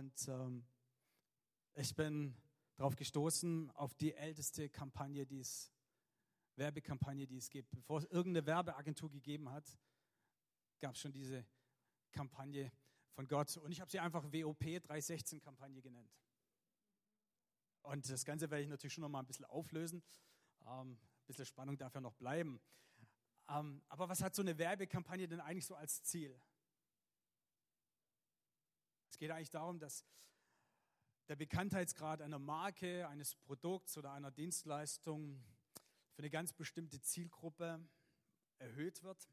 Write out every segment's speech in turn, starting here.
Und ähm, ich bin darauf gestoßen, auf die älteste Kampagne, die es, Werbekampagne, die es gibt. Bevor es irgendeine Werbeagentur gegeben hat, gab es schon diese Kampagne von Gott. Und ich habe sie einfach WOP 316-Kampagne genannt. Und das Ganze werde ich natürlich schon noch mal ein bisschen auflösen. Ähm, ein bisschen Spannung darf ja noch bleiben. Ähm, aber was hat so eine Werbekampagne denn eigentlich so als Ziel? Es geht eigentlich darum, dass der Bekanntheitsgrad einer Marke, eines Produkts oder einer Dienstleistung für eine ganz bestimmte Zielgruppe erhöht wird.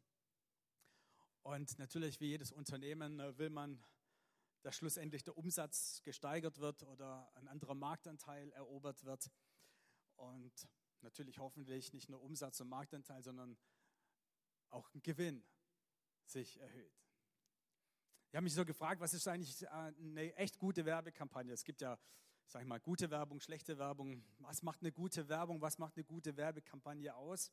Und natürlich, wie jedes Unternehmen, äh, will man, dass schlussendlich der Umsatz gesteigert wird oder ein anderer Marktanteil erobert wird. Und natürlich hoffentlich nicht nur Umsatz und Marktanteil, sondern auch ein Gewinn sich erhöht. Ich habe mich so gefragt, was ist eigentlich äh, eine echt gute Werbekampagne? Es gibt ja, sag ich mal, gute Werbung, schlechte Werbung. Was macht eine gute Werbung? Was macht eine gute Werbekampagne aus?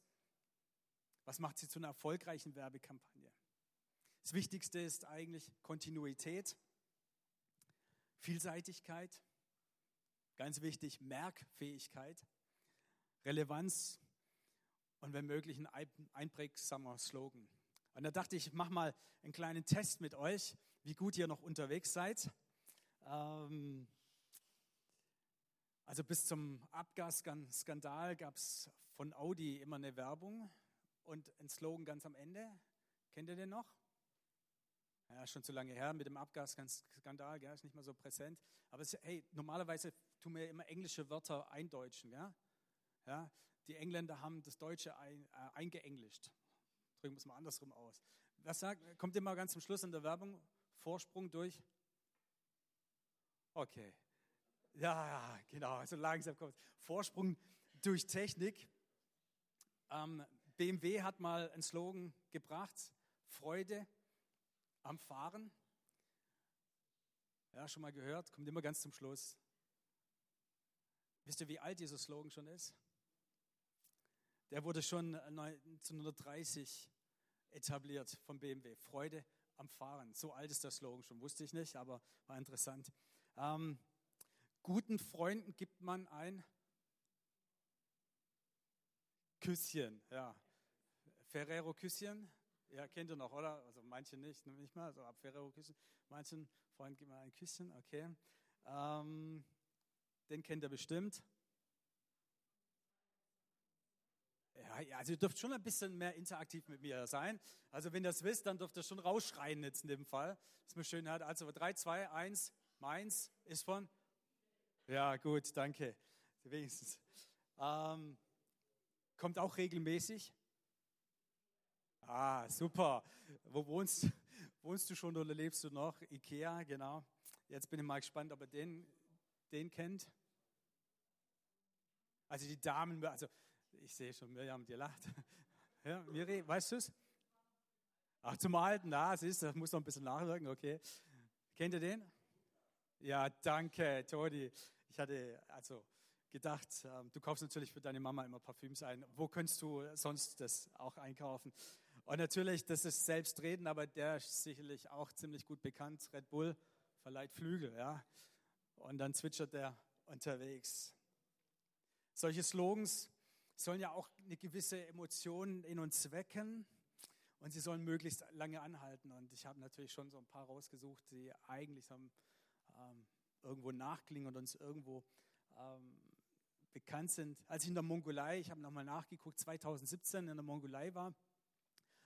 Was macht sie zu einer erfolgreichen Werbekampagne? Das Wichtigste ist eigentlich Kontinuität, Vielseitigkeit, ganz wichtig Merkfähigkeit, Relevanz und wenn möglich ein einprägsamer Slogan. Und da dachte ich, ich mache mal einen kleinen Test mit euch, wie gut ihr noch unterwegs seid. Ähm, also bis zum Abgasskandal gab es von Audi immer eine Werbung und ein Slogan ganz am Ende. Kennt ihr den noch? Ja, schon zu lange her mit dem Abgasskandal, gell, ist nicht mehr so präsent. Aber es, hey, normalerweise tun wir immer englische Wörter eindeutschen. Gell? Ja, die Engländer haben das Deutsche ein, äh, eingeenglischt drücken wir es mal andersrum aus. Was sagt, kommt immer ganz zum Schluss in der Werbung? Vorsprung durch? Okay. Ja, genau, so langsam kommt Vorsprung durch Technik. Ähm, BMW hat mal einen Slogan gebracht: Freude am Fahren. Ja, schon mal gehört, kommt immer ganz zum Schluss. Wisst ihr, wie alt dieser Slogan schon ist? Der wurde schon 1930 etabliert vom BMW. Freude am Fahren. So alt ist der Slogan schon, wusste ich nicht, aber war interessant. Ähm, guten Freunden gibt man ein Küsschen. Ja. Ferrero Küsschen. Ja, kennt ihr noch, oder? Also manche nicht, nicht mal, so ab Ferrero Küsschen. Manchen Freunden gibt man ein Küsschen, okay. Ähm, den kennt ihr bestimmt. Ja, also ihr dürft schon ein bisschen mehr interaktiv mit mir sein. Also wenn ihr das wisst, dann dürft ihr schon rausschreien jetzt in dem Fall. Das man schön hat. Also 3, 2, 1, meins ist von? Ja, gut, danke. Wenigstens. Ähm, kommt auch regelmäßig? Ah, super. Wo wohnst, wohnst du schon oder lebst du noch? Ikea, genau. Jetzt bin ich mal gespannt, ob ihr den, den kennt. Also die Damen, also ich sehe schon, Mirjam, dir lacht. Ja, Miri, weißt du es? Ach, zum Alten, na, siehst du, das muss noch ein bisschen nachwirken, okay. Kennt ihr den? Ja, danke, Todi. Ich hatte also gedacht, ähm, du kaufst natürlich für deine Mama immer Parfüms ein. Wo könntest du sonst das auch einkaufen? Und natürlich, das ist selbstredend, aber der ist sicherlich auch ziemlich gut bekannt. Red Bull verleiht Flügel, ja. Und dann zwitschert der unterwegs. Solche Slogans sollen ja auch eine gewisse Emotion in uns wecken und sie sollen möglichst lange anhalten. Und ich habe natürlich schon so ein paar rausgesucht, die eigentlich haben, ähm, irgendwo nachklingen und uns irgendwo ähm, bekannt sind. Als ich in der Mongolei, ich habe nochmal nachgeguckt, 2017 in der Mongolei war,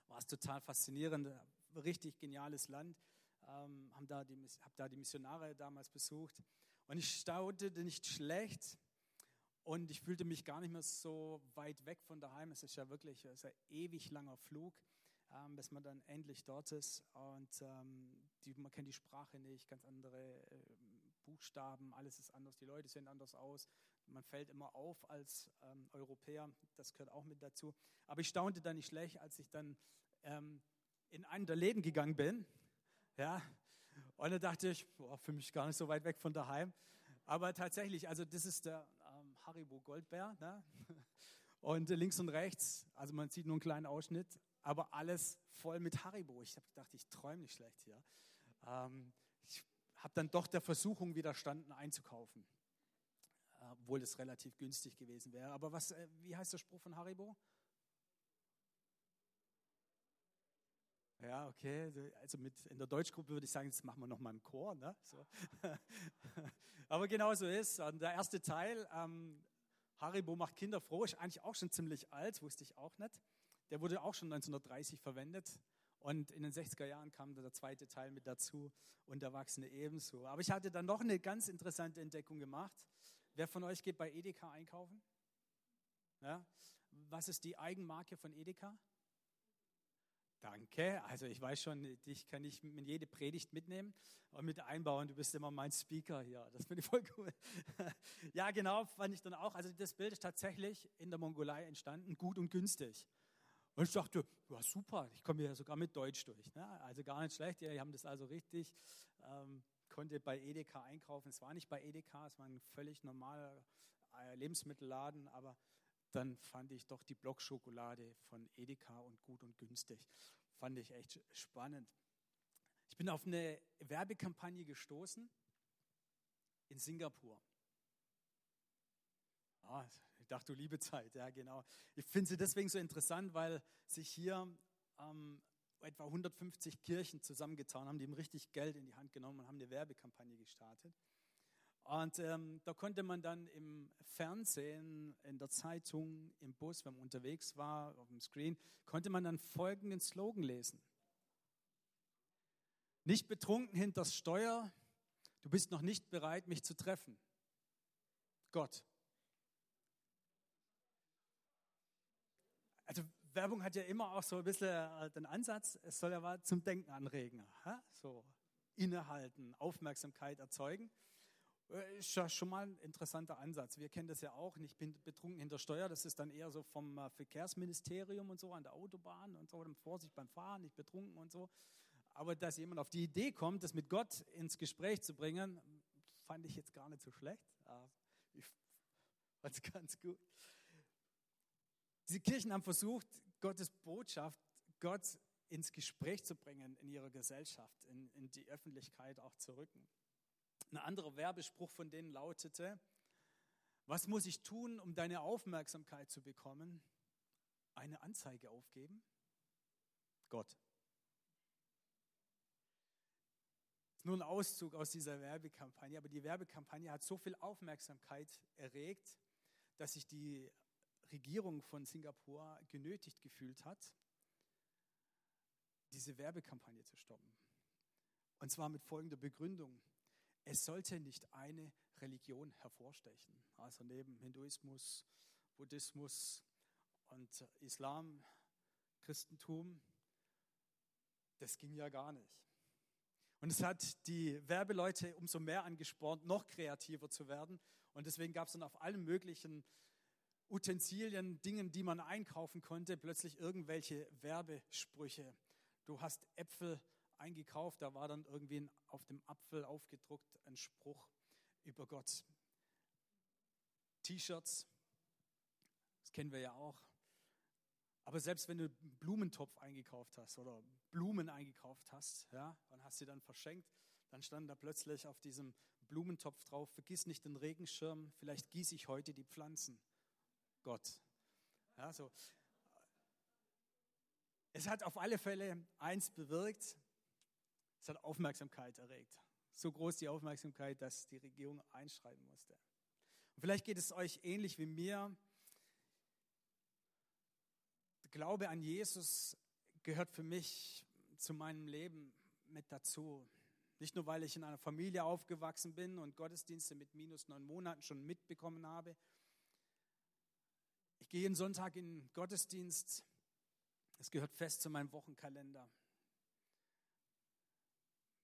war es total faszinierend, richtig geniales Land. Ähm, habe da, die, hab da die Missionare damals besucht und ich staunte nicht schlecht, und ich fühlte mich gar nicht mehr so weit weg von daheim. Es ist ja wirklich ist ein ewig langer Flug, ähm, bis man dann endlich dort ist. Und ähm, die, man kennt die Sprache nicht, ganz andere äh, Buchstaben, alles ist anders, die Leute sehen anders aus. Man fällt immer auf als ähm, Europäer, das gehört auch mit dazu. Aber ich staunte dann nicht schlecht, als ich dann ähm, in einen der Läden gegangen bin. Ja, und da dachte ich, boah, für mich gar nicht so weit weg von daheim. Aber tatsächlich, also das ist der Haribo Goldbär. Ne? Und links und rechts, also man sieht nur einen kleinen Ausschnitt, aber alles voll mit Haribo. Ich habe gedacht, ich träume nicht schlecht hier. Ähm, ich habe dann doch der Versuchung widerstanden, einzukaufen, obwohl es relativ günstig gewesen wäre. Aber was, äh, wie heißt der Spruch von Haribo? Ja, okay. Also mit, in der Deutschgruppe würde ich sagen, jetzt machen wir nochmal einen Chor. Ne? So. Aber genau so ist. Und der erste Teil, ähm, Haribo macht Kinder froh, ist eigentlich auch schon ziemlich alt, wusste ich auch nicht. Der wurde auch schon 1930 verwendet. Und in den 60er Jahren kam der zweite Teil mit dazu und Erwachsene ebenso. Aber ich hatte dann noch eine ganz interessante Entdeckung gemacht. Wer von euch geht bei Edeka einkaufen? Ja? Was ist die Eigenmarke von Edeka? Danke. Also ich weiß schon, dich kann ich in jede Predigt mitnehmen und mit einbauen. Du bist immer mein Speaker hier. Das finde ich voll cool. ja, genau, fand ich dann auch. Also das Bild ist tatsächlich in der Mongolei entstanden, gut und günstig. Und ich dachte, ja super, ich komme ja sogar mit Deutsch durch. Ne? Also gar nicht schlecht, die haben das also richtig. Ähm, konnte bei Edeka einkaufen. Es war nicht bei Edeka, es war ein völlig normaler äh, Lebensmittelladen, aber dann fand ich doch die Blockschokolade von Edeka und gut und günstig. Fand ich echt spannend. Ich bin auf eine Werbekampagne gestoßen in Singapur. Ah, ich dachte, du liebe Zeit, ja genau. Ich finde sie deswegen so interessant, weil sich hier ähm, etwa 150 Kirchen zusammengetan haben, die haben richtig Geld in die Hand genommen und haben eine Werbekampagne gestartet. Und ähm, da konnte man dann im Fernsehen, in der Zeitung, im Bus, wenn man unterwegs war, auf dem Screen, konnte man dann folgenden Slogan lesen. Nicht betrunken hinters Steuer, du bist noch nicht bereit, mich zu treffen. Gott. Also Werbung hat ja immer auch so ein bisschen äh, den Ansatz, es soll ja was zum Denken anregen. So innehalten, Aufmerksamkeit erzeugen. Äh, ist ja schon mal ein interessanter Ansatz. Wir kennen das ja auch. Ich bin betrunken hinter Steuer. Das ist dann eher so vom äh, Verkehrsministerium und so an der Autobahn und so. Vorsicht beim Fahren, nicht betrunken und so. Aber dass jemand auf die Idee kommt, das mit Gott ins Gespräch zu bringen, fand ich jetzt gar nicht so schlecht. Ich fand es ganz gut. Diese Kirchen haben versucht, Gottes Botschaft, Gott ins Gespräch zu bringen in ihrer Gesellschaft, in, in die Öffentlichkeit auch zu rücken. Ein anderer Werbespruch von denen lautete, was muss ich tun, um deine Aufmerksamkeit zu bekommen? Eine Anzeige aufgeben? Gott. Nur ein Auszug aus dieser Werbekampagne, aber die Werbekampagne hat so viel Aufmerksamkeit erregt, dass sich die Regierung von Singapur genötigt gefühlt hat, diese Werbekampagne zu stoppen. Und zwar mit folgender Begründung es sollte nicht eine Religion hervorstechen. Also neben Hinduismus, Buddhismus und Islam, Christentum, das ging ja gar nicht. Und es hat die Werbeleute umso mehr angespornt, noch kreativer zu werden. Und deswegen gab es dann auf allen möglichen Utensilien, Dingen, die man einkaufen konnte, plötzlich irgendwelche Werbesprüche. Du hast Äpfel eingekauft, da war dann irgendwie auf dem Apfel aufgedruckt ein Spruch über Gott. T-Shirts, das kennen wir ja auch. Aber selbst wenn du einen Blumentopf eingekauft hast oder Blumen eingekauft hast, ja, und hast sie dann verschenkt, dann stand da plötzlich auf diesem Blumentopf drauf, vergiss nicht den Regenschirm, vielleicht gieße ich heute die Pflanzen. Gott. Ja, so. Es hat auf alle Fälle eins bewirkt, es hat Aufmerksamkeit erregt. So groß die Aufmerksamkeit, dass die Regierung einschreiben musste. Und vielleicht geht es euch ähnlich wie mir. Der Glaube an Jesus gehört für mich zu meinem Leben mit dazu. Nicht nur, weil ich in einer Familie aufgewachsen bin und Gottesdienste mit minus neun Monaten schon mitbekommen habe. Ich gehe jeden Sonntag in den Gottesdienst. Es gehört fest zu meinem Wochenkalender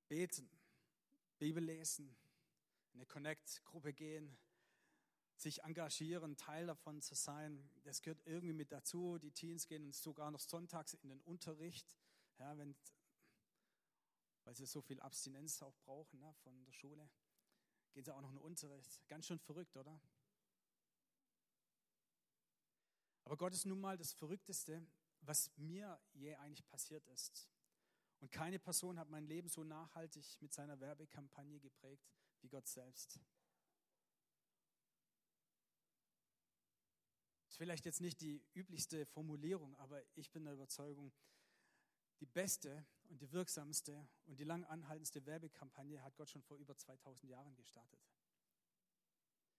beten, Bibel lesen, in eine Connect-Gruppe gehen, sich engagieren, Teil davon zu sein. Das gehört irgendwie mit dazu. Die Teens gehen sogar noch sonntags in den Unterricht, ja, wenn, weil sie so viel Abstinenz auch brauchen ne, von der Schule. Gehen sie auch noch in den Unterricht. Ganz schön verrückt, oder? Aber Gott ist nun mal das Verrückteste, was mir je eigentlich passiert ist. Und keine Person hat mein Leben so nachhaltig mit seiner Werbekampagne geprägt wie Gott selbst. ist vielleicht jetzt nicht die üblichste Formulierung, aber ich bin der Überzeugung, die beste und die wirksamste und die lang anhaltendste Werbekampagne hat Gott schon vor über 2000 Jahren gestartet.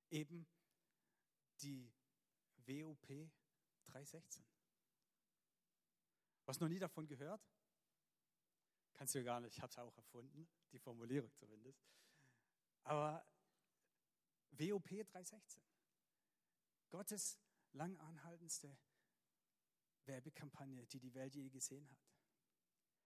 Eben die WOP 316. Was noch nie davon gehört? Kannst du gar nicht, ich habe es auch erfunden, die Formulierung zumindest. Aber WOP 316. Gottes lang anhaltendste Werbekampagne, die die Welt je gesehen hat.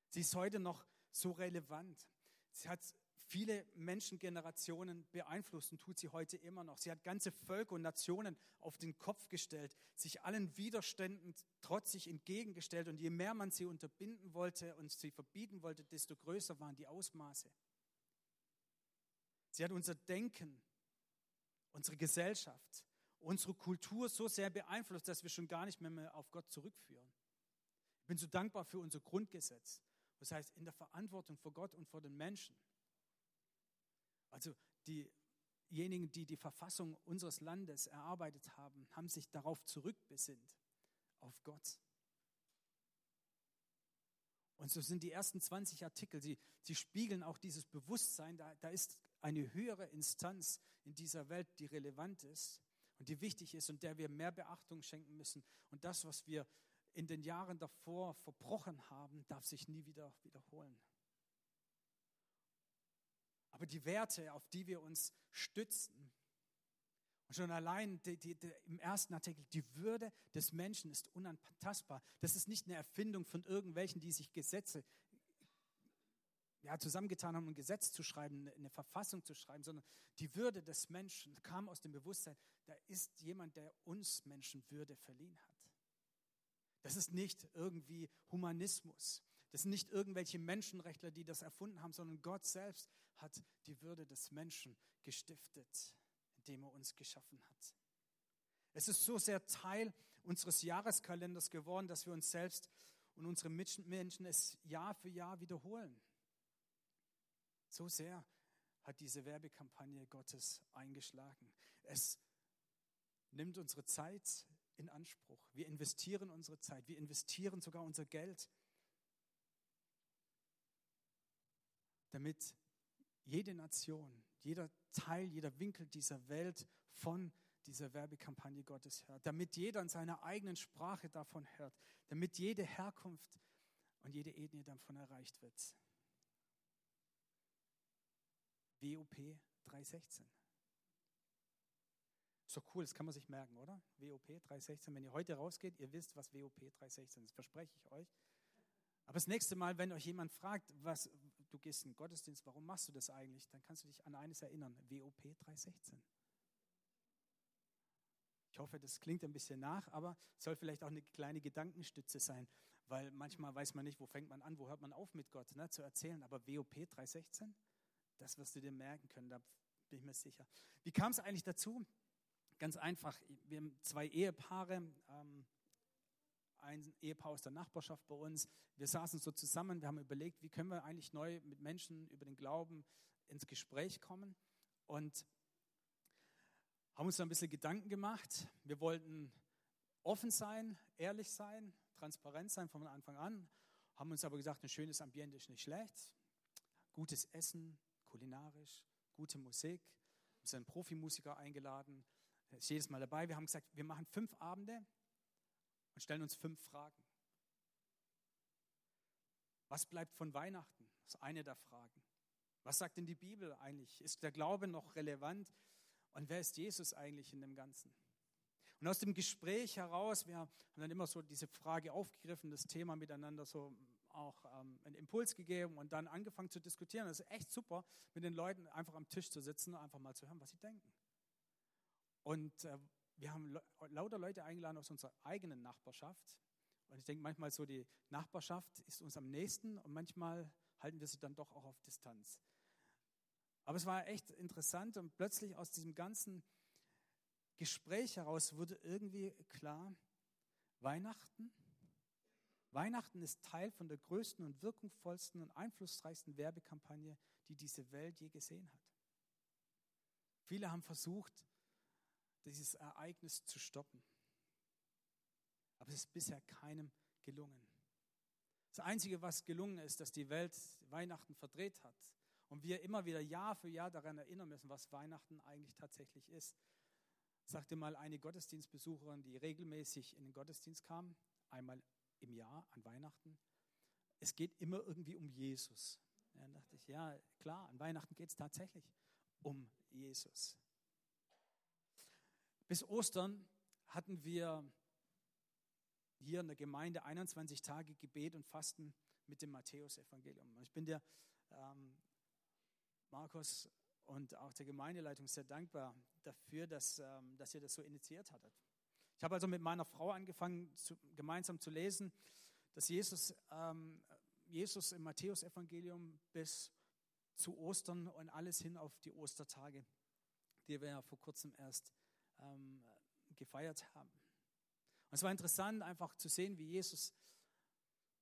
Sie ist heute noch so relevant. Sie hat viele Menschengenerationen beeinflusst und tut sie heute immer noch. Sie hat ganze Völker und Nationen auf den Kopf gestellt, sich allen Widerständen trotzig entgegengestellt. Und je mehr man sie unterbinden wollte und sie verbieten wollte, desto größer waren die Ausmaße. Sie hat unser Denken, unsere Gesellschaft, unsere Kultur so sehr beeinflusst, dass wir schon gar nicht mehr, mehr auf Gott zurückführen. Ich bin so dankbar für unser Grundgesetz. Das heißt, in der Verantwortung vor Gott und vor den Menschen. Also diejenigen, die die Verfassung unseres Landes erarbeitet haben, haben sich darauf zurückbesinnt, auf Gott. Und so sind die ersten 20 Artikel, sie, sie spiegeln auch dieses Bewusstsein, da, da ist eine höhere Instanz in dieser Welt, die relevant ist und die wichtig ist und der wir mehr Beachtung schenken müssen. Und das, was wir in den Jahren davor verbrochen haben, darf sich nie wieder wiederholen. Aber die Werte, auf die wir uns stützen, und schon allein die, die, die, im ersten Artikel, die Würde des Menschen ist unantastbar. Das ist nicht eine Erfindung von irgendwelchen, die sich Gesetze ja, zusammengetan haben, um ein Gesetz zu schreiben, eine Verfassung zu schreiben, sondern die Würde des Menschen kam aus dem Bewusstsein, da ist jemand, der uns Menschen Würde verliehen hat. Das ist nicht irgendwie Humanismus. Das sind nicht irgendwelche Menschenrechtler, die das erfunden haben, sondern Gott selbst hat die Würde des Menschen gestiftet, indem er uns geschaffen hat. Es ist so sehr Teil unseres Jahreskalenders geworden, dass wir uns selbst und unsere Mitmenschen es Jahr für Jahr wiederholen. So sehr hat diese Werbekampagne Gottes eingeschlagen. Es nimmt unsere Zeit in Anspruch. Wir investieren unsere Zeit, wir investieren sogar unser Geld, damit jede Nation, jeder Teil, jeder Winkel dieser Welt von dieser Werbekampagne Gottes hört, damit jeder in seiner eigenen Sprache davon hört, damit jede Herkunft und jede Ethnie davon erreicht wird. WOP 316. Ist doch cool, das kann man sich merken, oder? WOP 316. Wenn ihr heute rausgeht, ihr wisst, was WOP 316 ist, verspreche ich euch. Aber das nächste Mal, wenn euch jemand fragt, was, du gehst in den Gottesdienst, warum machst du das eigentlich, dann kannst du dich an eines erinnern, WOP 316. Ich hoffe, das klingt ein bisschen nach, aber soll vielleicht auch eine kleine Gedankenstütze sein, weil manchmal weiß man nicht, wo fängt man an, wo hört man auf mit Gott ne, zu erzählen. Aber WOP 316, das wirst du dir merken können, da bin ich mir sicher. Wie kam es eigentlich dazu? Ganz einfach, wir haben zwei Ehepaare, ähm, ein Ehepaar aus der Nachbarschaft bei uns. Wir saßen so zusammen, wir haben überlegt, wie können wir eigentlich neu mit Menschen über den Glauben ins Gespräch kommen und haben uns ein bisschen Gedanken gemacht. Wir wollten offen sein, ehrlich sein, transparent sein von Anfang an, haben uns aber gesagt, ein schönes Ambiente ist nicht schlecht, gutes Essen, kulinarisch, gute Musik, wir sind Profimusiker eingeladen, ist jedes Mal dabei. Wir haben gesagt, wir machen fünf Abende und stellen uns fünf Fragen. Was bleibt von Weihnachten? Das ist eine der Fragen. Was sagt denn die Bibel eigentlich? Ist der Glaube noch relevant? Und wer ist Jesus eigentlich in dem Ganzen? Und aus dem Gespräch heraus, wir haben dann immer so diese Frage aufgegriffen, das Thema miteinander so auch ähm, einen Impuls gegeben und dann angefangen zu diskutieren. Das ist echt super, mit den Leuten einfach am Tisch zu sitzen und einfach mal zu hören, was sie denken. Und äh, wir haben lauter Leute eingeladen aus unserer eigenen Nachbarschaft. Und ich denke manchmal so, die Nachbarschaft ist uns am nächsten und manchmal halten wir sie dann doch auch auf Distanz. Aber es war echt interessant und plötzlich aus diesem ganzen Gespräch heraus wurde irgendwie klar, Weihnachten Weihnachten ist Teil von der größten und wirkungsvollsten und einflussreichsten Werbekampagne, die diese Welt je gesehen hat. Viele haben versucht, dieses Ereignis zu stoppen. Aber es ist bisher keinem gelungen. Das Einzige, was gelungen ist, dass die Welt Weihnachten verdreht hat und wir immer wieder Jahr für Jahr daran erinnern müssen, was Weihnachten eigentlich tatsächlich ist. Sagte mal eine Gottesdienstbesucherin, die regelmäßig in den Gottesdienst kam, einmal im Jahr an Weihnachten. Es geht immer irgendwie um Jesus. Dann dachte ich, ja, klar, an Weihnachten geht es tatsächlich um Jesus. Bis Ostern hatten wir hier in der Gemeinde 21 Tage Gebet und Fasten mit dem Matthäusevangelium. Ich bin der ähm, Markus und auch der Gemeindeleitung sehr dankbar dafür, dass, ähm, dass ihr das so initiiert hattet. Ich habe also mit meiner Frau angefangen, zu, gemeinsam zu lesen, dass Jesus, ähm, Jesus im Matthäusevangelium bis zu Ostern und alles hin auf die Ostertage, die wir ja vor kurzem erst ähm, gefeiert haben. Und es war interessant, einfach zu sehen, wie Jesus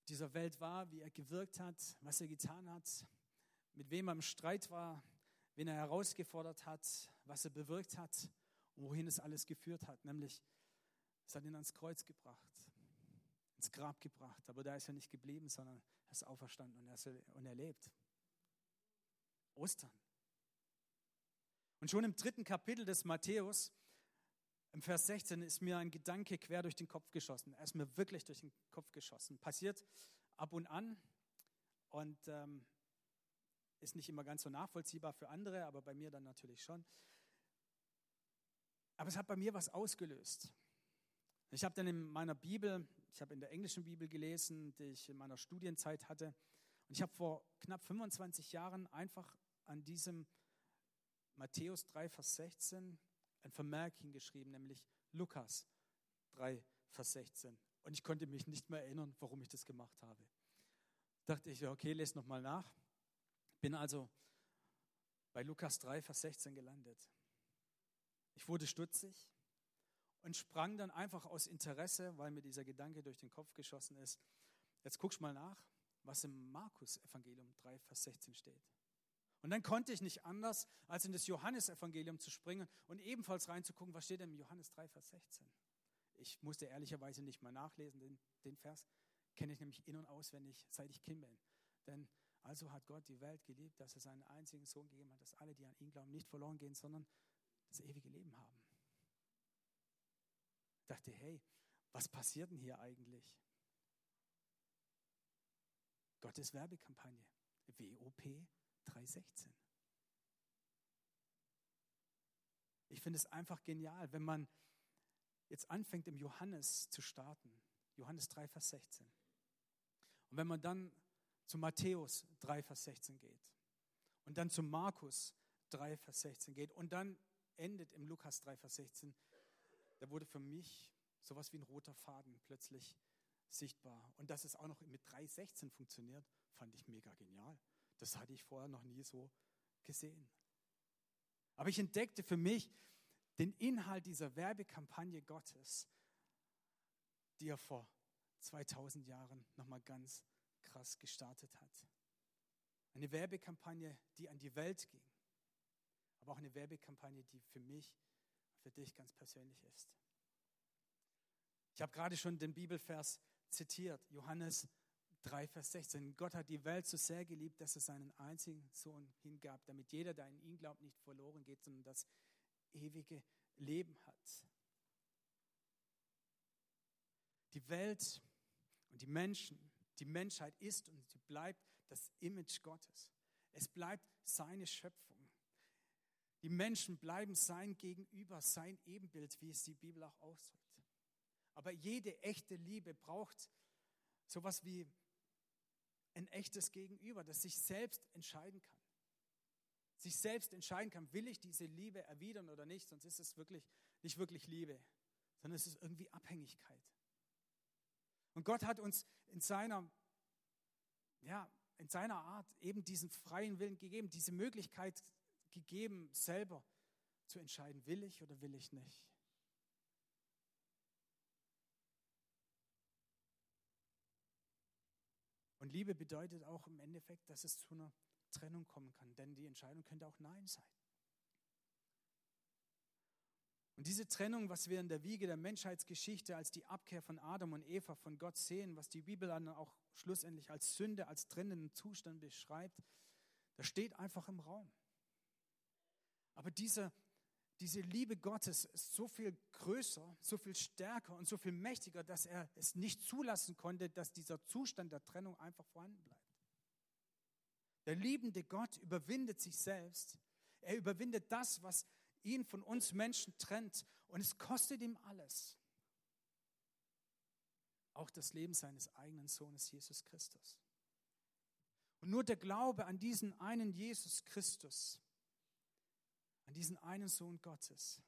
dieser Welt war, wie er gewirkt hat, was er getan hat, mit wem er im Streit war, wen er herausgefordert hat, was er bewirkt hat und wohin es alles geführt hat. Nämlich, es hat ihn ans Kreuz gebracht, ins Grab gebracht. Aber da ist er nicht geblieben, sondern er ist auferstanden und er, und er lebt. Ostern. Und schon im dritten Kapitel des Matthäus im Vers 16 ist mir ein Gedanke quer durch den Kopf geschossen. Er ist mir wirklich durch den Kopf geschossen. Passiert ab und an und ähm, ist nicht immer ganz so nachvollziehbar für andere, aber bei mir dann natürlich schon. Aber es hat bei mir was ausgelöst. Ich habe dann in meiner Bibel, ich habe in der englischen Bibel gelesen, die ich in meiner Studienzeit hatte, und ich habe vor knapp 25 Jahren einfach an diesem Matthäus 3, Vers 16 ein Vermerk hingeschrieben, nämlich Lukas 3, Vers 16. Und ich konnte mich nicht mehr erinnern, warum ich das gemacht habe. Dachte ich, okay, lese nochmal nach. Bin also bei Lukas 3, Vers 16 gelandet. Ich wurde stutzig und sprang dann einfach aus Interesse, weil mir dieser Gedanke durch den Kopf geschossen ist. Jetzt guckst mal nach, was im Markus-Evangelium 3, Vers 16 steht. Und dann konnte ich nicht anders, als in das Johannesevangelium zu springen und ebenfalls reinzugucken, was steht denn im Johannes 3, Vers 16. Ich musste ehrlicherweise nicht mal nachlesen, den, den Vers kenne ich nämlich in- und auswendig, seit ich Kind bin. Denn also hat Gott die Welt geliebt, dass er seinen einzigen Sohn gegeben hat, dass alle, die an ihn glauben, nicht verloren gehen, sondern das ewige Leben haben. Ich dachte, hey, was passiert denn hier eigentlich? Gottes Werbekampagne. WOP 3,16. Ich finde es einfach genial, wenn man jetzt anfängt, im Johannes zu starten. Johannes 3, Vers 16. Und wenn man dann zu Matthäus 3, Vers 16 geht und dann zu Markus 3, Vers 16 geht und dann endet im Lukas 3, Vers 16, da wurde für mich sowas wie ein roter Faden plötzlich sichtbar. Und dass es auch noch mit 3,16 funktioniert, fand ich mega genial. Das hatte ich vorher noch nie so gesehen. Aber ich entdeckte für mich den Inhalt dieser Werbekampagne Gottes, die er vor 2000 Jahren nochmal ganz krass gestartet hat. Eine Werbekampagne, die an die Welt ging, aber auch eine Werbekampagne, die für mich, für dich ganz persönlich ist. Ich habe gerade schon den Bibelvers zitiert, Johannes 3, Vers 16. Gott hat die Welt so sehr geliebt, dass er seinen einzigen Sohn hingab, damit jeder, der an ihn glaubt, nicht verloren geht, sondern das ewige Leben hat. Die Welt und die Menschen, die Menschheit ist und sie bleibt das Image Gottes. Es bleibt seine Schöpfung. Die Menschen bleiben sein Gegenüber, sein Ebenbild, wie es die Bibel auch ausdrückt. Aber jede echte Liebe braucht sowas wie ein echtes Gegenüber, das sich selbst entscheiden kann. Sich selbst entscheiden kann, will ich diese Liebe erwidern oder nicht, sonst ist es wirklich nicht wirklich Liebe, sondern es ist irgendwie Abhängigkeit. Und Gott hat uns in seiner, ja, in seiner Art eben diesen freien Willen gegeben, diese Möglichkeit gegeben, selber zu entscheiden, will ich oder will ich nicht. Und Liebe bedeutet auch im Endeffekt, dass es zu einer Trennung kommen kann, denn die Entscheidung könnte auch Nein sein. Und diese Trennung, was wir in der Wiege der Menschheitsgeschichte als die Abkehr von Adam und Eva von Gott sehen, was die Bibel dann auch schlussendlich als Sünde, als trennenden Zustand beschreibt, das steht einfach im Raum. Aber diese, diese Liebe Gottes ist so viel größer, so viel stärker und so viel mächtiger, dass er es nicht zulassen konnte, dass dieser Zustand der Trennung einfach vorhanden bleibt. Der liebende Gott überwindet sich selbst. Er überwindet das, was ihn von uns Menschen trennt. Und es kostet ihm alles. Auch das Leben seines eigenen Sohnes Jesus Christus. Und nur der Glaube an diesen einen Jesus Christus, an diesen einen Sohn Gottes,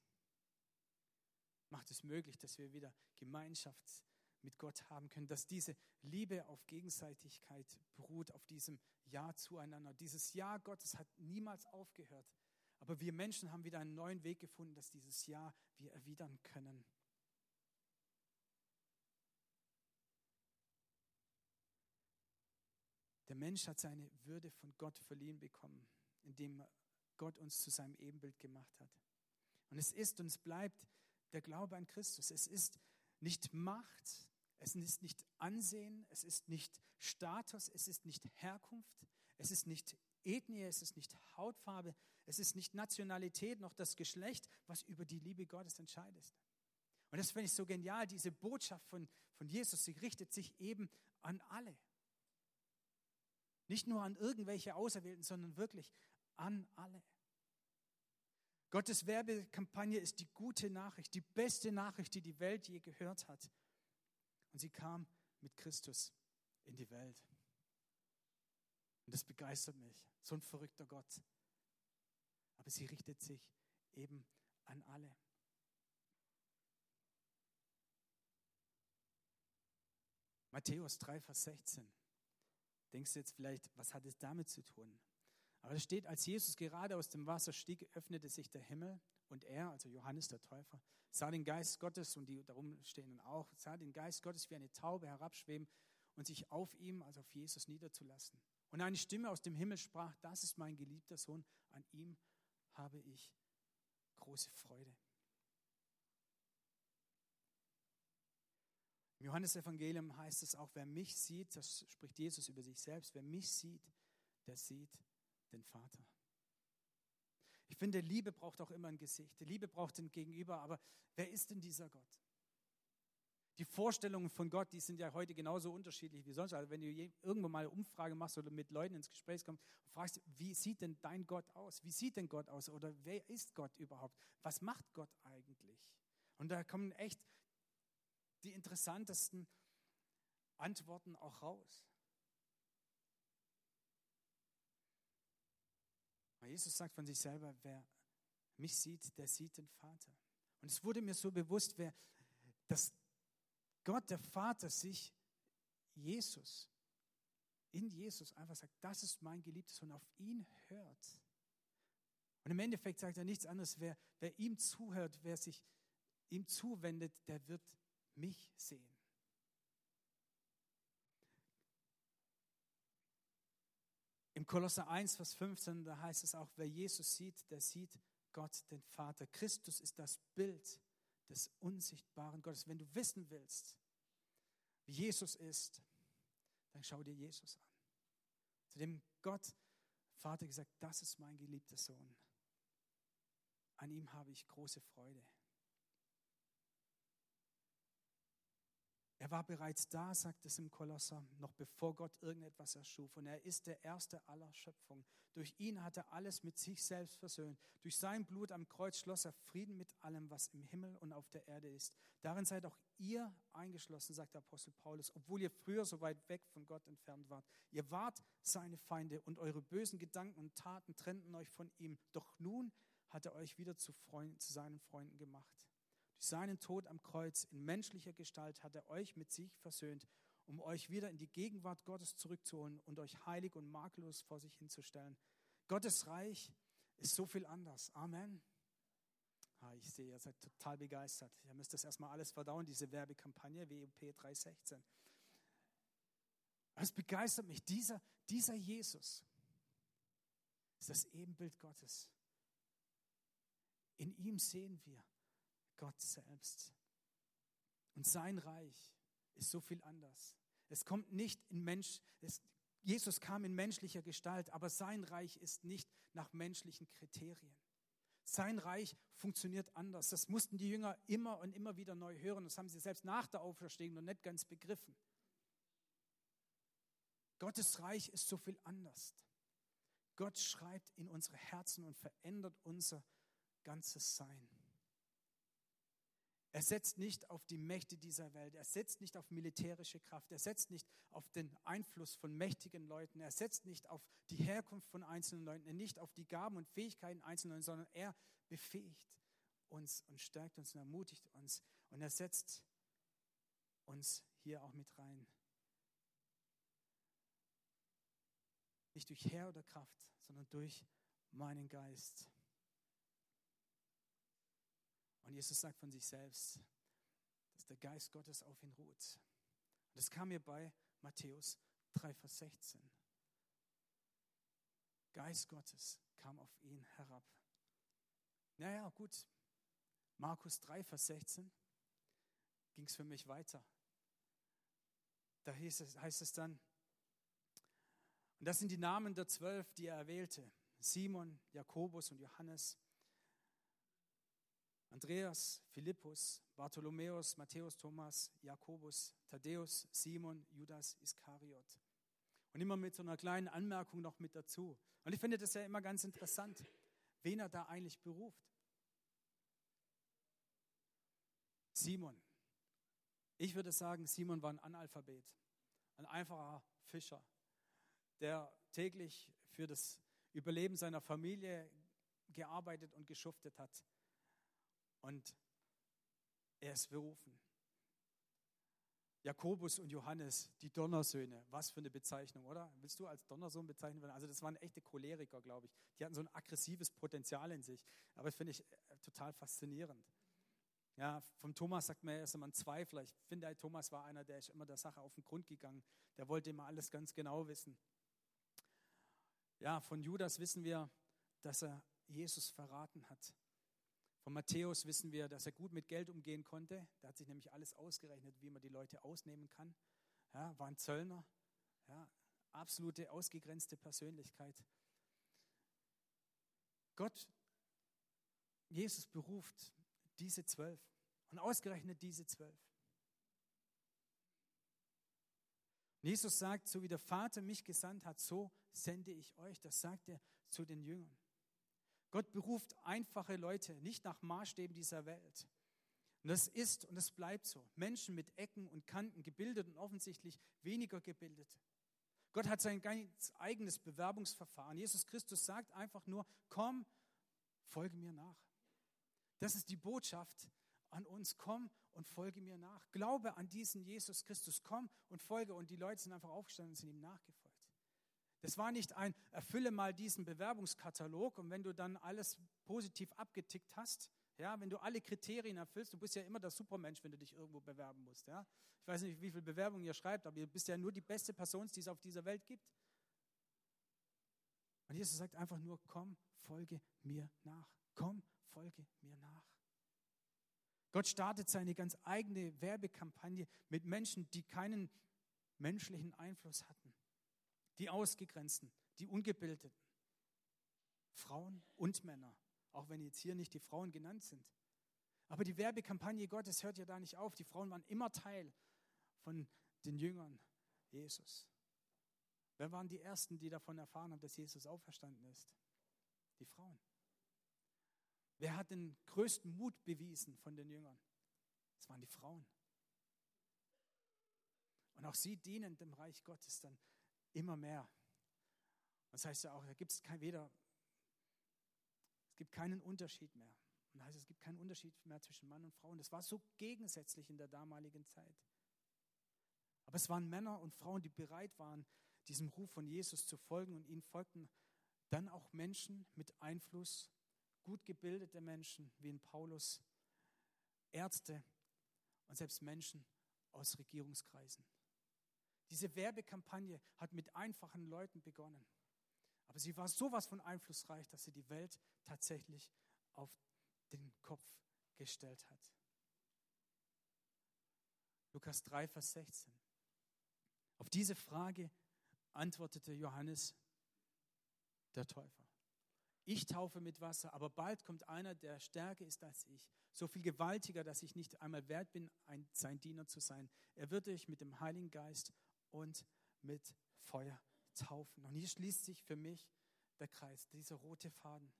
macht es möglich, dass wir wieder Gemeinschaft mit Gott haben können, dass diese Liebe auf Gegenseitigkeit beruht, auf diesem Ja zueinander. Dieses Ja Gottes hat niemals aufgehört. Aber wir Menschen haben wieder einen neuen Weg gefunden, dass dieses Ja wir erwidern können. Der Mensch hat seine Würde von Gott verliehen bekommen, indem Gott uns zu seinem Ebenbild gemacht hat. Und es ist und es bleibt der Glaube an Christus. Es ist nicht Macht, es ist nicht Ansehen, es ist nicht Status, es ist nicht Herkunft, es ist nicht Ethnie, es ist nicht Hautfarbe, es ist nicht Nationalität noch das Geschlecht, was über die Liebe Gottes entscheidet. Und das finde ich so genial, diese Botschaft von, von Jesus, sie richtet sich eben an alle. Nicht nur an irgendwelche Auserwählten, sondern wirklich an alle. Gottes Werbekampagne ist die gute Nachricht, die beste Nachricht, die die Welt je gehört hat. Und sie kam mit Christus in die Welt. Und das begeistert mich. So ein verrückter Gott. Aber sie richtet sich eben an alle. Matthäus 3, Vers 16. Denkst du jetzt vielleicht, was hat es damit zu tun? Aber es steht, als Jesus gerade aus dem Wasser stieg, öffnete sich der Himmel und er, also Johannes der Täufer, sah den Geist Gottes und die darum stehenden auch, sah den Geist Gottes wie eine Taube herabschweben und sich auf ihm, also auf Jesus niederzulassen. Und eine Stimme aus dem Himmel sprach, das ist mein geliebter Sohn, an ihm habe ich große Freude. Im Johannesevangelium heißt es auch, wer mich sieht, das spricht Jesus über sich selbst, wer mich sieht, der sieht den Vater. Ich finde, Liebe braucht auch immer ein Gesicht. Liebe braucht ein Gegenüber, aber wer ist denn dieser Gott? die Vorstellungen von Gott, die sind ja heute genauso unterschiedlich wie sonst. Also wenn du irgendwo mal eine Umfrage machst oder mit Leuten ins Gespräch kommst und fragst, wie sieht denn dein Gott aus? Wie sieht denn Gott aus? Oder wer ist Gott überhaupt? Was macht Gott eigentlich? Und da kommen echt die interessantesten Antworten auch raus. Jesus sagt von sich selber, wer mich sieht, der sieht den Vater. Und es wurde mir so bewusst, wer das Gott, der Vater, sich Jesus, in Jesus einfach sagt, das ist mein Geliebtes und auf ihn hört. Und im Endeffekt sagt er nichts anderes, wer, wer ihm zuhört, wer sich ihm zuwendet, der wird mich sehen. Im Kolosser 1, Vers 15, da heißt es auch, wer Jesus sieht, der sieht Gott, den Vater. Christus ist das Bild des unsichtbaren Gottes. Wenn du wissen willst, wie Jesus ist, dann schau dir Jesus an. Zu dem Gott, Vater, gesagt, das ist mein geliebter Sohn. An ihm habe ich große Freude. Er war bereits da, sagt es im Kolosser, noch bevor Gott irgendetwas erschuf. Und er ist der Erste aller Schöpfung. Durch ihn hat er alles mit sich selbst versöhnt. Durch sein Blut am Kreuz schloss er Frieden mit allem, was im Himmel und auf der Erde ist. Darin seid auch ihr eingeschlossen, sagt der Apostel Paulus, obwohl ihr früher so weit weg von Gott entfernt wart. Ihr wart seine Feinde und eure bösen Gedanken und Taten trennten euch von ihm. Doch nun hat er euch wieder zu, Freund, zu seinen Freunden gemacht. Durch seinen Tod am Kreuz in menschlicher Gestalt hat er euch mit sich versöhnt, um euch wieder in die Gegenwart Gottes zurückzuholen und euch heilig und makellos vor sich hinzustellen. Gottes Reich ist so viel anders. Amen. Ah, ich sehe, ihr seid total begeistert. Ihr müsst das erstmal alles verdauen, diese Werbekampagne WUP 316. Es begeistert mich, dieser, dieser Jesus ist das Ebenbild Gottes. In ihm sehen wir Gott selbst. Und sein Reich ist so viel anders. Es kommt nicht in Mensch, es, Jesus kam in menschlicher Gestalt, aber sein Reich ist nicht nach menschlichen Kriterien. Sein Reich funktioniert anders. Das mussten die Jünger immer und immer wieder neu hören. Das haben sie selbst nach der Auferstehung noch nicht ganz begriffen. Gottes Reich ist so viel anders. Gott schreibt in unsere Herzen und verändert unser ganzes Sein. Er setzt nicht auf die Mächte dieser Welt, er setzt nicht auf militärische Kraft, er setzt nicht auf den Einfluss von mächtigen Leuten, er setzt nicht auf die Herkunft von einzelnen Leuten, nicht auf die Gaben und Fähigkeiten einzelner Leute, sondern er befähigt uns und stärkt uns und ermutigt uns. Und er setzt uns hier auch mit rein. Nicht durch Herr oder Kraft, sondern durch meinen Geist. Und Jesus sagt von sich selbst, dass der Geist Gottes auf ihn ruht. Und das kam mir bei Matthäus 3, Vers 16. Geist Gottes kam auf ihn herab. Naja, gut. Markus 3, Vers 16 ging es für mich weiter. Da es, heißt es dann, und das sind die Namen der zwölf, die er erwählte. Simon, Jakobus und Johannes, Andreas, Philippus, Bartholomäus, Matthäus, Thomas, Jakobus, Thaddäus, Simon, Judas, Iskariot. Und immer mit so einer kleinen Anmerkung noch mit dazu. Und ich finde das ja immer ganz interessant, wen er da eigentlich beruft. Simon. Ich würde sagen, Simon war ein Analphabet, ein einfacher Fischer, der täglich für das Überleben seiner Familie gearbeitet und geschuftet hat. Und er ist berufen. Jakobus und Johannes, die Donnersöhne, was für eine Bezeichnung, oder? Willst du als Donnersohn bezeichnet werden? Also das waren echte Choleriker, glaube ich. Die hatten so ein aggressives Potenzial in sich. Aber das finde ich äh, total faszinierend. Ja, vom Thomas sagt man, er ist immer ein Zweifler. Ich finde, Thomas war einer, der ist immer der Sache auf den Grund gegangen. Der wollte immer alles ganz genau wissen. Ja, von Judas wissen wir, dass er Jesus verraten hat. Von Matthäus wissen wir, dass er gut mit Geld umgehen konnte. Der hat sich nämlich alles ausgerechnet, wie man die Leute ausnehmen kann. Ja, war ein Zöllner, ja, absolute ausgegrenzte Persönlichkeit. Gott, Jesus beruft diese zwölf und ausgerechnet diese zwölf. Jesus sagt, so wie der Vater mich gesandt hat, so sende ich euch. Das sagt er zu den Jüngern. Gott beruft einfache Leute, nicht nach Maßstäben dieser Welt. Und das ist und das bleibt so. Menschen mit Ecken und Kanten, gebildet und offensichtlich weniger gebildet. Gott hat sein ganz eigenes Bewerbungsverfahren. Jesus Christus sagt einfach nur, komm, folge mir nach. Das ist die Botschaft an uns, komm und folge mir nach. Glaube an diesen Jesus Christus, komm und folge. Und die Leute sind einfach aufgestanden und sind ihm nachgefolgt. Das war nicht ein, erfülle mal diesen Bewerbungskatalog und wenn du dann alles positiv abgetickt hast, ja, wenn du alle Kriterien erfüllst, du bist ja immer der Supermensch, wenn du dich irgendwo bewerben musst. Ja. Ich weiß nicht, wie viele Bewerbungen ihr schreibt, aber ihr bist ja nur die beste Person, die es auf dieser Welt gibt. Und Jesus sagt einfach nur, komm, folge mir nach. Komm, folge mir nach. Gott startet seine ganz eigene Werbekampagne mit Menschen, die keinen menschlichen Einfluss hatten die Ausgegrenzten, die Ungebildeten, Frauen und Männer, auch wenn jetzt hier nicht die Frauen genannt sind. Aber die Werbekampagne Gottes hört ja da nicht auf. Die Frauen waren immer Teil von den Jüngern Jesus. Wer waren die Ersten, die davon erfahren haben, dass Jesus auferstanden ist? Die Frauen. Wer hat den größten Mut bewiesen von den Jüngern? Das waren die Frauen. Und auch sie dienen dem Reich Gottes dann immer mehr. Das heißt ja auch, da gibt es weder, es gibt keinen Unterschied mehr. Und das heißt, es gibt keinen Unterschied mehr zwischen Mann und Frau. Und das war so gegensätzlich in der damaligen Zeit. Aber es waren Männer und Frauen, die bereit waren, diesem Ruf von Jesus zu folgen. Und ihnen folgten dann auch Menschen mit Einfluss, gut gebildete Menschen wie in Paulus, Ärzte und selbst Menschen aus Regierungskreisen Diese Werbekampagne hat mit einfachen Leuten begonnen. Aber sie war sowas von einflussreich, dass sie die Welt tatsächlich auf den Kopf gestellt hat. Lukas 3, Vers 16. Auf diese Frage antwortete Johannes der Täufer. Ich taufe mit Wasser, aber bald kommt einer, der stärker ist als ich, so viel gewaltiger, dass ich nicht einmal wert bin, ein, sein Diener zu sein. Er wird euch mit dem Heiligen Geist und mit Feuer taufen. Und hier schließt sich für mich der Kreis, dieser rote Faden.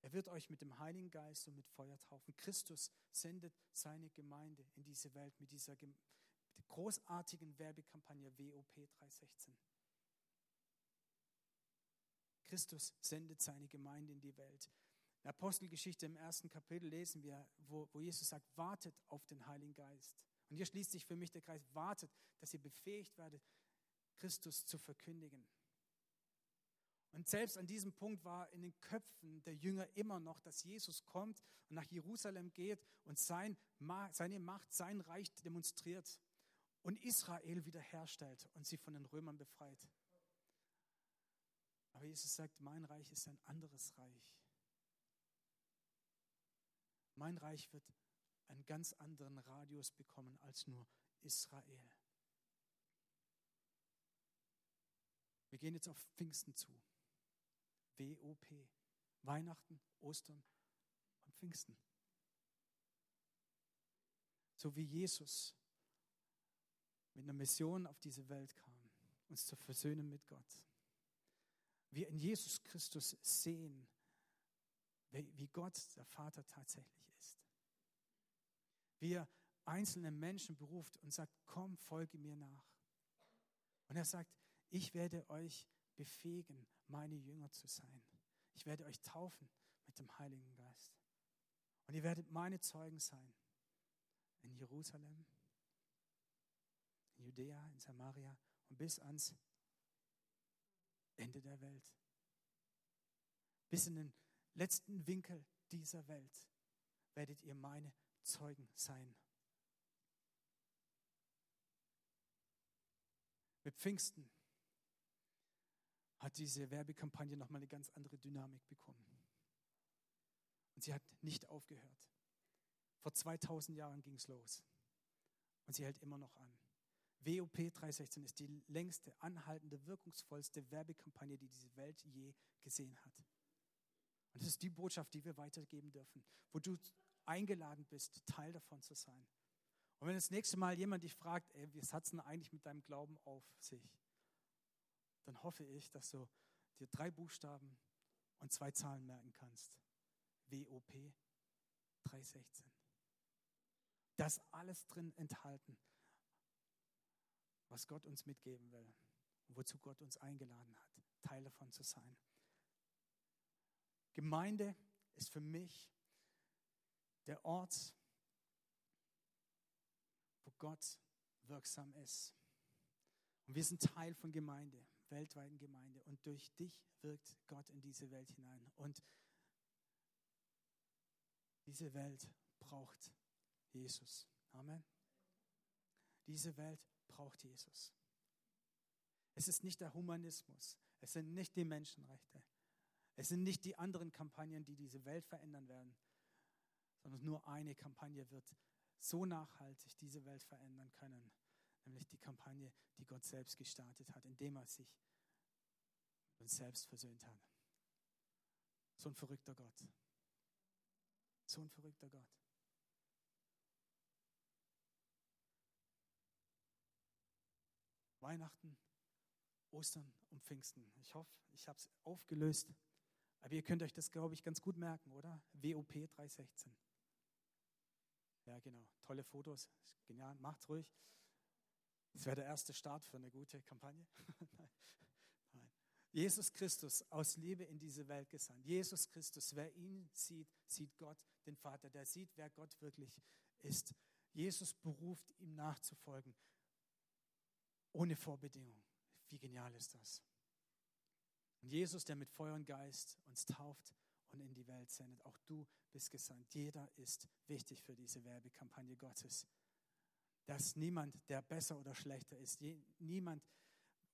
Er wird euch mit dem Heiligen Geist und mit Feuer taufen. Christus sendet seine Gemeinde in diese Welt mit dieser großartigen Werbekampagne WOP 316. Christus sendet seine Gemeinde in die Welt. In der Apostelgeschichte im ersten Kapitel lesen wir, wo, wo Jesus sagt, wartet auf den Heiligen Geist. Und hier schließt sich für mich der Kreis, wartet, dass ihr befähigt werdet, Christus zu verkündigen. Und selbst an diesem Punkt war in den Köpfen der Jünger immer noch, dass Jesus kommt und nach Jerusalem geht und sein, seine Macht, sein Reich demonstriert und Israel wiederherstellt und sie von den Römern befreit. Aber Jesus sagt, mein Reich ist ein anderes Reich. Mein Reich wird einen ganz anderen Radius bekommen als nur Israel. Wir gehen jetzt auf Pfingsten zu. WOP. Weihnachten, Ostern und Pfingsten. So wie Jesus mit einer Mission auf diese Welt kam, uns zu versöhnen mit Gott wir in Jesus Christus sehen, wie Gott, der Vater, tatsächlich ist. Wie er einzelne Menschen beruft und sagt, komm, folge mir nach. Und er sagt, ich werde euch befähigen, meine Jünger zu sein. Ich werde euch taufen mit dem Heiligen Geist. Und ihr werdet meine Zeugen sein. In Jerusalem, in Judäa, in Samaria und bis ans Ende der Welt. Bis in den letzten Winkel dieser Welt werdet ihr meine Zeugen sein. Mit Pfingsten hat diese Werbekampagne nochmal eine ganz andere Dynamik bekommen. Und sie hat nicht aufgehört. Vor 2000 Jahren ging es los. Und sie hält immer noch an. WOP 316 ist die längste, anhaltende, wirkungsvollste Werbekampagne, die diese Welt je gesehen hat. Und das ist die Botschaft, die wir weitergeben dürfen, wo du eingeladen bist, Teil davon zu sein. Und wenn das nächste Mal jemand dich fragt, ey, wie hat es denn eigentlich mit deinem Glauben auf sich? Dann hoffe ich, dass du dir drei Buchstaben und zwei Zahlen merken kannst. WOP 316. Das alles drin enthalten was Gott uns mitgeben will und wozu Gott uns eingeladen hat, Teil davon zu sein. Gemeinde ist für mich der Ort, wo Gott wirksam ist. Und wir sind Teil von Gemeinde, weltweiten Gemeinde. Und durch dich wirkt Gott in diese Welt hinein. Und diese Welt braucht Jesus. Amen. Diese Welt braucht Jesus. Es ist nicht der Humanismus, es sind nicht die Menschenrechte, es sind nicht die anderen Kampagnen, die diese Welt verändern werden, sondern nur eine Kampagne wird so nachhaltig diese Welt verändern können, nämlich die Kampagne, die Gott selbst gestartet hat, indem er sich mit uns selbst versöhnt hat. So ein verrückter Gott. So ein verrückter Gott. Weihnachten, Ostern und Pfingsten. Ich hoffe, ich habe es aufgelöst. Aber ihr könnt euch das, glaube ich, ganz gut merken, oder? WOP 316. Ja, genau. Tolle Fotos. Genial. Macht's ruhig. Das wäre der erste Start für eine gute Kampagne. Nein. Jesus Christus aus Liebe in diese Welt gesandt. Jesus Christus, wer ihn sieht, sieht Gott, den Vater. Der sieht, wer Gott wirklich ist. Jesus beruft, ihm nachzufolgen. Ohne Vorbedingung. Wie genial ist das? Und Jesus, der mit Feuer und Geist uns tauft und in die Welt sendet, auch du bist gesandt. Jeder ist wichtig für diese Werbekampagne Gottes. dass niemand, der besser oder schlechter ist, niemand,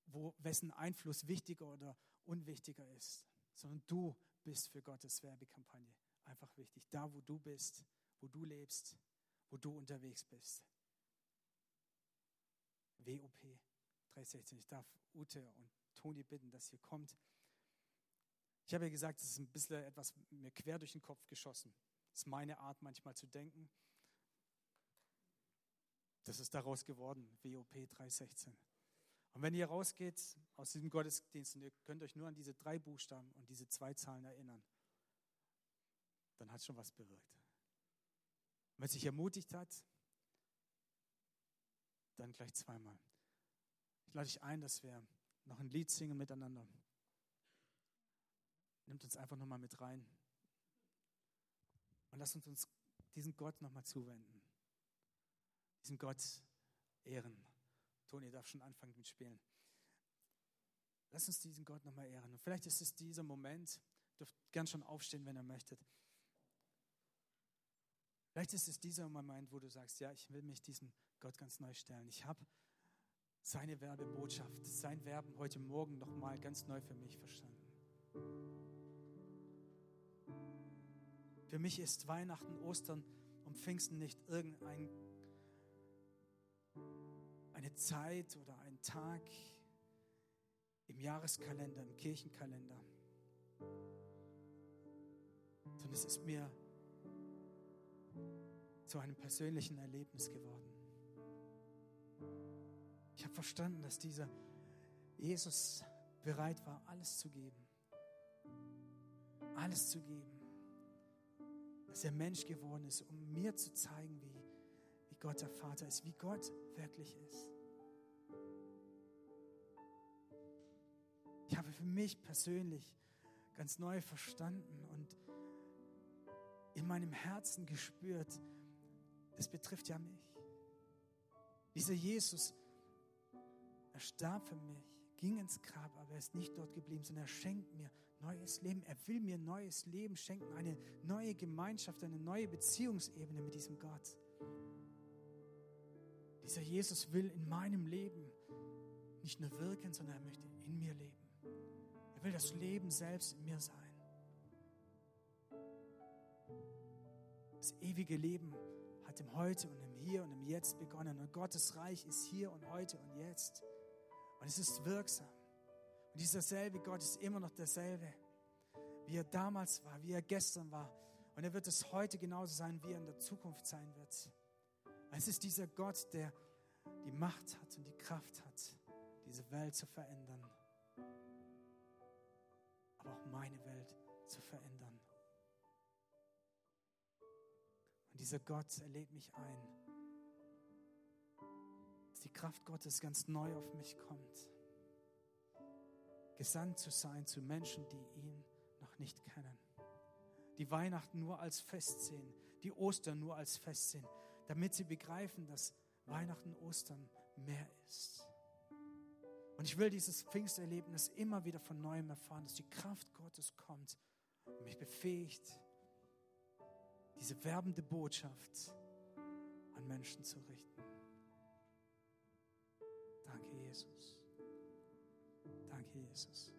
wo, wessen Einfluss wichtiger oder unwichtiger ist, sondern du bist für Gottes Werbekampagne einfach wichtig. Da, wo du bist, wo du lebst, wo du unterwegs bist. WOP 316. Ich darf Ute und Toni bitten, dass ihr kommt. Ich habe ja gesagt, es ist ein bisschen etwas mir quer durch den Kopf geschossen. Das ist meine Art, manchmal zu denken. Das ist daraus geworden, WOP 316. Und wenn ihr rausgeht aus diesem Gottesdienst und ihr könnt euch nur an diese drei Buchstaben und diese zwei Zahlen erinnern, dann hat es schon was bewirkt. Wenn es sich ermutigt hat, dann gleich zweimal. Ich lade dich ein, dass wir noch ein Lied singen miteinander. Nimmt uns einfach nochmal mit rein. Und lasst uns uns diesen Gott nochmal zuwenden. Diesen Gott ehren. Toni darf schon anfangen mit Spielen. Lass uns diesen Gott nochmal ehren. Und vielleicht ist es dieser Moment, ihr dürft gern schon aufstehen, wenn ihr möchtet. Vielleicht ist es dieser Moment, wo du sagst, ja, ich will mich diesem Gott ganz neu stellen. Ich habe seine Werbebotschaft, sein Werben heute Morgen nochmal ganz neu für mich verstanden. Für mich ist Weihnachten, Ostern und Pfingsten nicht irgendein eine Zeit oder ein Tag im Jahreskalender, im Kirchenkalender, sondern es ist mir zu einem persönlichen Erlebnis geworden. Ich habe verstanden, dass dieser Jesus bereit war, alles zu geben. Alles zu geben. Dass er Mensch geworden ist, um mir zu zeigen, wie, wie Gott der Vater ist, wie Gott wirklich ist. Ich habe für mich persönlich ganz neu verstanden und in meinem Herzen gespürt, das betrifft ja mich. Dieser Jesus, er starb für mich, ging ins Grab, aber er ist nicht dort geblieben, sondern er schenkt mir neues Leben. Er will mir neues Leben schenken, eine neue Gemeinschaft, eine neue Beziehungsebene mit diesem Gott. Dieser Jesus will in meinem Leben nicht nur wirken, sondern er möchte in mir leben. Er will das Leben selbst in mir sein. Das ewige Leben hat im Heute und im Hier und im Jetzt begonnen. Und Gottes Reich ist hier und heute und jetzt. Und es ist wirksam. Und dieser selbe Gott ist immer noch derselbe, wie er damals war, wie er gestern war. Und er wird es heute genauso sein, wie er in der Zukunft sein wird. Es ist dieser Gott, der die Macht hat und die Kraft hat, diese Welt zu verändern. Aber auch meine Welt zu verändern. Und dieser Gott erlebt mich ein, dass die Kraft Gottes ganz neu auf mich kommt. Gesandt zu sein zu Menschen, die ihn noch nicht kennen. Die Weihnachten nur als Fest sehen, die Ostern nur als Fest sehen, damit sie begreifen, dass Weihnachten, Ostern mehr ist. Und ich will dieses Pfingsterlebnis immer wieder von neuem erfahren, dass die Kraft Gottes kommt und mich befähigt, diese werbende Botschaft an Menschen zu richten. Danke, Jesus.